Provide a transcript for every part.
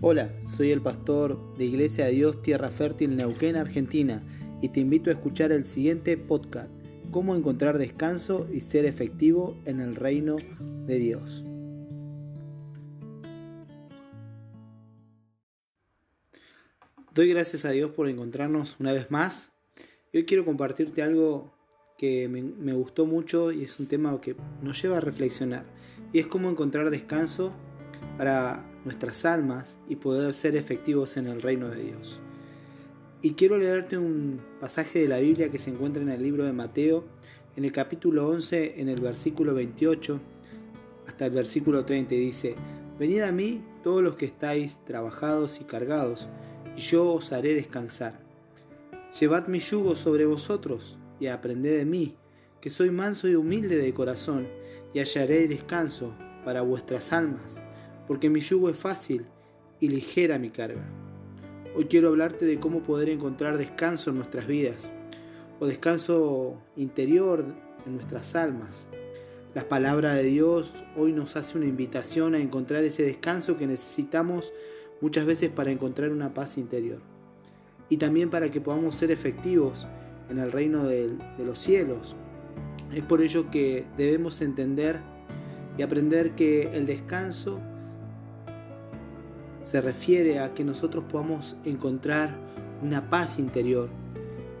Hola, soy el pastor de Iglesia de Dios Tierra Fértil Neuquén, Argentina, y te invito a escuchar el siguiente podcast, Cómo encontrar descanso y ser efectivo en el reino de Dios. Doy gracias a Dios por encontrarnos una vez más. Hoy quiero compartirte algo que me, gustó mucho y es un tema que nos lleva a reflexionar, y es cómo encontrar descanso para nuestras almas y poder ser efectivos en el reino de Dios. Y quiero leerte un pasaje de la Biblia que se encuentra en el libro de Mateo, en el capítulo 11, en el versículo 28 hasta el versículo 30, dice, Venid a mí todos los que estáis trabajados y cargados, y yo os haré descansar. Llevad mi yugo sobre vosotros y aprended de mí, que soy manso y humilde de corazón, y hallaré descanso para vuestras almas porque mi yugo es fácil y ligera mi carga. Hoy quiero hablarte de cómo poder encontrar descanso en nuestras vidas, o descanso interior en nuestras almas. La palabra de Dios hoy nos hace una invitación a encontrar ese descanso que necesitamos muchas veces para encontrar una paz interior. Y también para que podamos ser efectivos en el reino de, los cielos. Es por ello que debemos entender y aprender que el descanso se refiere a que nosotros podamos encontrar una paz interior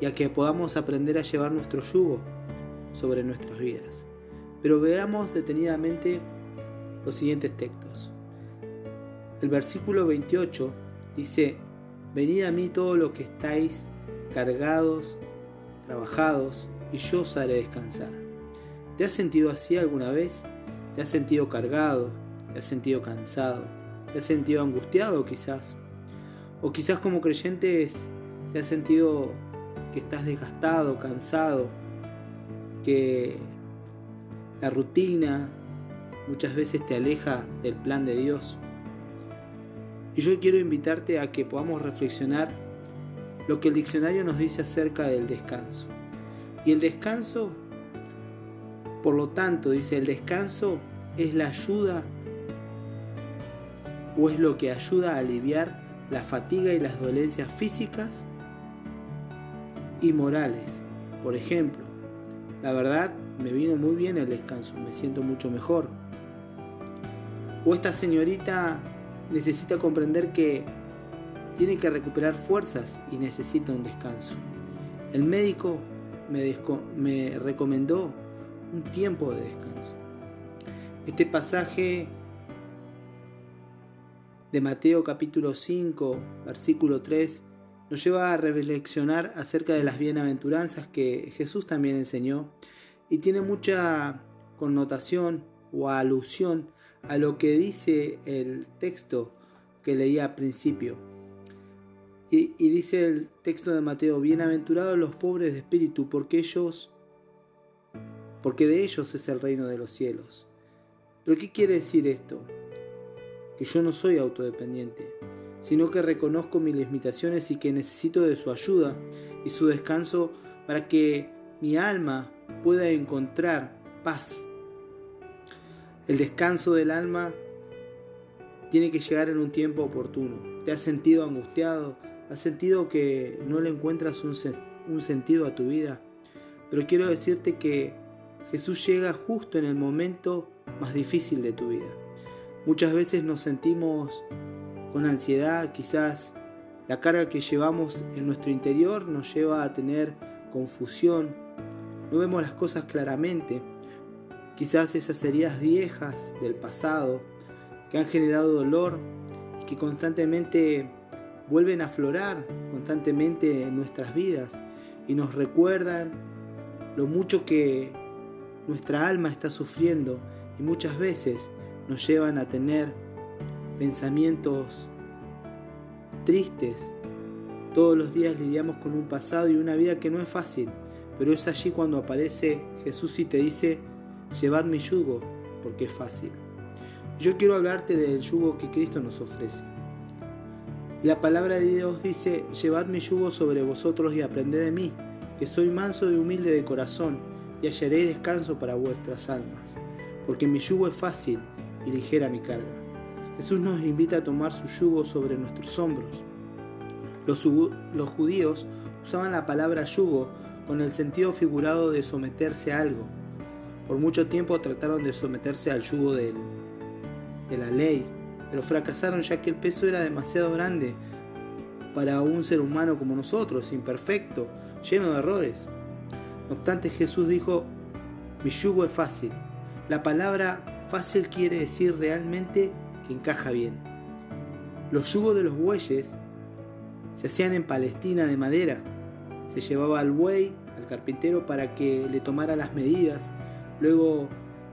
y a que podamos aprender a llevar nuestro yugo sobre nuestras vidas. Pero veamos detenidamente los siguientes textos. El versículo 28 dice, Venid a mí todos los que estáis cargados, trabajados, y yo os haré descansar. ¿Te has sentido así alguna vez? ¿Te has sentido cargado? ¿Te has sentido cansado? ¿Te has sentido angustiado quizás? O quizás como creyentes te has sentido que estás desgastado, cansado, que la rutina muchas veces te aleja del plan de Dios. Y yo quiero invitarte a que podamos reflexionar lo que el diccionario nos dice acerca del descanso. Y el descanso, por lo tanto, dice, el descanso es la ayuda o es lo que ayuda a aliviar la fatiga y las dolencias físicas y morales. Por ejemplo, la verdad me vino muy bien el descanso, me siento mucho mejor. O esta señorita necesita comprender que tiene que recuperar fuerzas y necesita un descanso. El médico me, me recomendó un tiempo de descanso. Este pasaje de Mateo capítulo 5, versículo 3, nos lleva a reflexionar acerca de las bienaventuranzas que Jesús también enseñó y tiene mucha connotación o alusión a lo que dice el texto que leía al principio. Y, y dice el texto de Mateo, bienaventurados los pobres de espíritu, porque ellos, porque de ellos es el reino de los cielos. ¿Pero qué quiere decir esto? Que yo no soy autodependiente, sino que reconozco mis limitaciones y que necesito de su ayuda y su descanso para que mi alma pueda encontrar paz. El descanso del alma tiene que llegar en un tiempo oportuno. ¿Te has sentido angustiado? ¿Has sentido que no le encuentras un, un sentido a tu vida? Pero quiero decirte que Jesús llega justo en el momento más difícil de tu vida. Muchas veces nos sentimos con ansiedad, quizás la carga que llevamos en nuestro interior nos lleva a tener confusión, no vemos las cosas claramente, quizás esas heridas viejas del pasado que han generado dolor y que constantemente vuelven a aflorar constantemente en nuestras vidas y nos recuerdan lo mucho que nuestra alma está sufriendo. Y muchas veces nos llevan a tener pensamientos tristes. Todos los días lidiamos con un pasado y una vida que no es fácil, pero es allí cuando aparece Jesús y te dice, llevad mi yugo, porque es fácil. Yo quiero hablarte del yugo que Cristo nos ofrece. la palabra de Dios dice, llevad mi yugo sobre vosotros y aprended de mí, que soy manso y humilde de corazón, y hallaréis descanso para vuestras almas, porque mi yugo es fácil y ligera mi carga. Jesús nos invita a tomar su yugo sobre nuestros hombros. Los, judíos usaban la palabra yugo con el sentido figurado de someterse a algo. Por mucho tiempo trataron de someterse al yugo de la ley, pero fracasaron ya que el peso era demasiado grande para un ser humano como nosotros, imperfecto, lleno de errores. No obstante, Jesús dijo, mi yugo es fácil. La palabra fácil quiere decir realmente que encaja bien. Los yugos de los bueyes se hacían en Palestina de madera. Se llevaba al buey, al carpintero, para que le tomara las medidas. Luego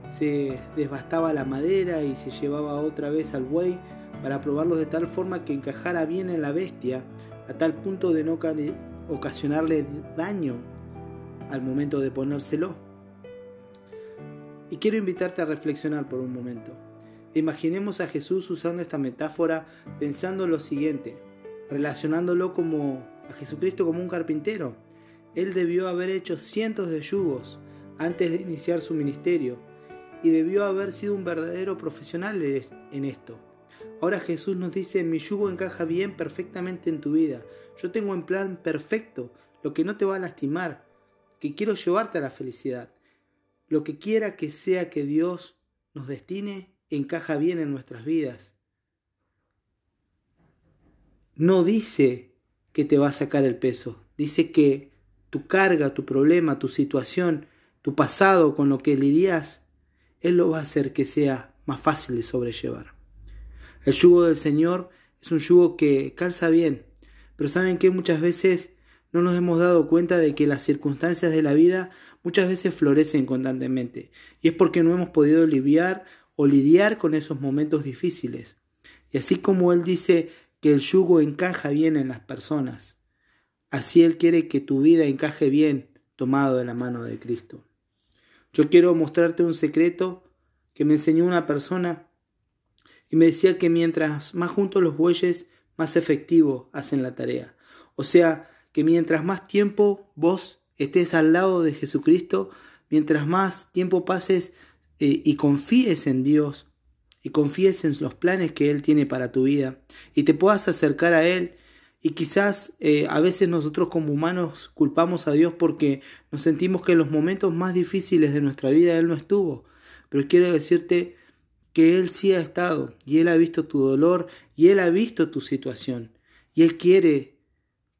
se desbastaba la madera y se llevaba otra vez al buey para probarlos de tal forma que encajara bien en la bestia, a tal punto de no ocasionarle daño al momento de ponérselo. Y quiero invitarte a reflexionar por un momento. Imaginemos a Jesús usando esta metáfora pensando lo siguiente, relacionándolo como a Jesucristo como un carpintero. Él debió haber hecho cientos de yugos antes de iniciar su ministerio y debió haber sido un verdadero profesional en esto. Ahora Jesús nos dice, mi yugo encaja bien perfectamente en tu vida. Yo tengo en plan perfecto lo que no te va a lastimar, que quiero llevarte a la felicidad. Lo que quiera que sea que Dios nos destine, encaja bien en nuestras vidas. No dice que te va a sacar el peso, dice que tu carga, tu problema, tu situación, tu pasado con lo que lidias, él lo va a hacer que sea más fácil de sobrellevar. El yugo del Señor es un yugo que calza bien, pero saben que muchas veces no nos hemos dado cuenta de que las circunstancias de la vida muchas veces florecen constantemente, y es porque no hemos podido aliviar o lidiar con esos momentos difíciles. Y así como Él dice que el yugo encaja bien en las personas, así Él quiere que tu vida encaje bien tomado de la mano de Cristo. Yo quiero mostrarte un secreto que me enseñó una persona y me decía que mientras más juntos los bueyes, más efectivo hacen la tarea. O sea, que mientras más tiempo vos estés al lado de Jesucristo, mientras más tiempo pases eh, y confíes en Dios y confíes en los planes que Él tiene para tu vida y te puedas acercar a Él y quizás eh, a veces nosotros como humanos culpamos a Dios porque nos sentimos que en los momentos más difíciles de nuestra vida Él no estuvo. Pero quiero decirte que Él sí ha estado y Él ha visto tu dolor y Él ha visto tu situación. Y Él quiere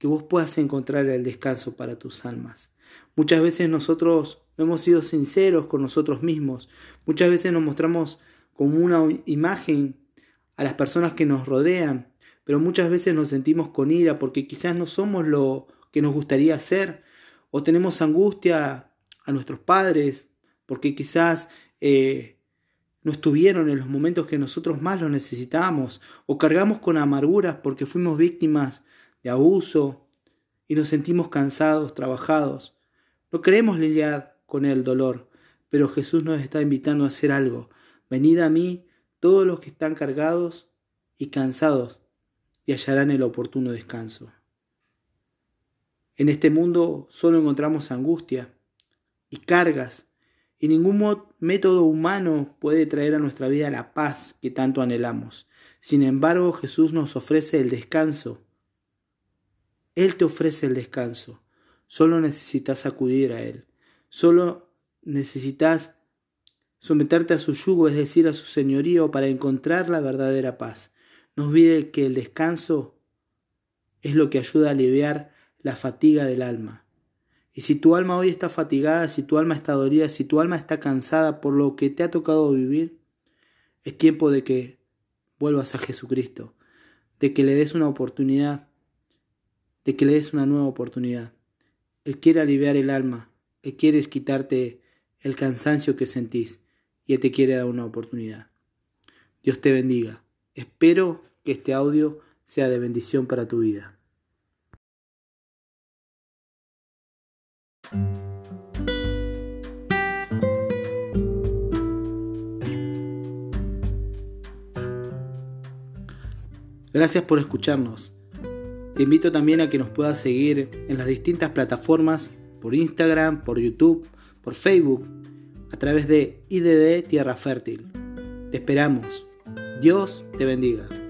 que vos puedas encontrar el descanso para tus almas. Muchas veces nosotros no hemos sido sinceros con nosotros mismos. Muchas veces nos mostramos como una imagen a las personas que nos rodean pero muchas veces nos sentimos con ira porque quizás no somos lo que nos gustaría ser, o tenemos angustia a nuestros padres porque quizás eh, no estuvieron en los momentos que nosotros más lo necesitábamos, o cargamos con amarguras porque fuimos víctimas de abuso y nos sentimos cansados, trabajados. No queremos lidiar con el dolor, pero Jesús nos está invitando a hacer algo. Venid a mí todos los que están cargados y cansados, y hallarán el oportuno descanso. En este mundo solo encontramos angustia y cargas, y ningún método humano puede traer a nuestra vida la paz que tanto anhelamos. Sin embargo, Jesús nos ofrece el descanso. Él te ofrece el descanso. Solo necesitas acudir a Él. Solo necesitas someterte a su yugo, es decir, a su señorío, para encontrar la verdadera paz. No olvide que el descanso es lo que ayuda a aliviar la fatiga del alma. Y si tu alma hoy está fatigada, si tu alma está dolida, si tu alma está cansada por lo que te ha tocado vivir, es tiempo de que vuelvas a Jesucristo, de que le des una oportunidad, de que le des una nueva oportunidad. Él quiere aliviar el alma, Él quiere quitarte el cansancio que sentís y Él te quiere dar una oportunidad. Dios te bendiga. Espero que este audio sea de bendición para tu vida. Gracias por escucharnos. Te invito también a que nos puedas seguir en las distintas plataformas, por Instagram, por YouTube, por Facebook, a través de IDD Tierra Fértil. Te esperamos. Dios te bendiga.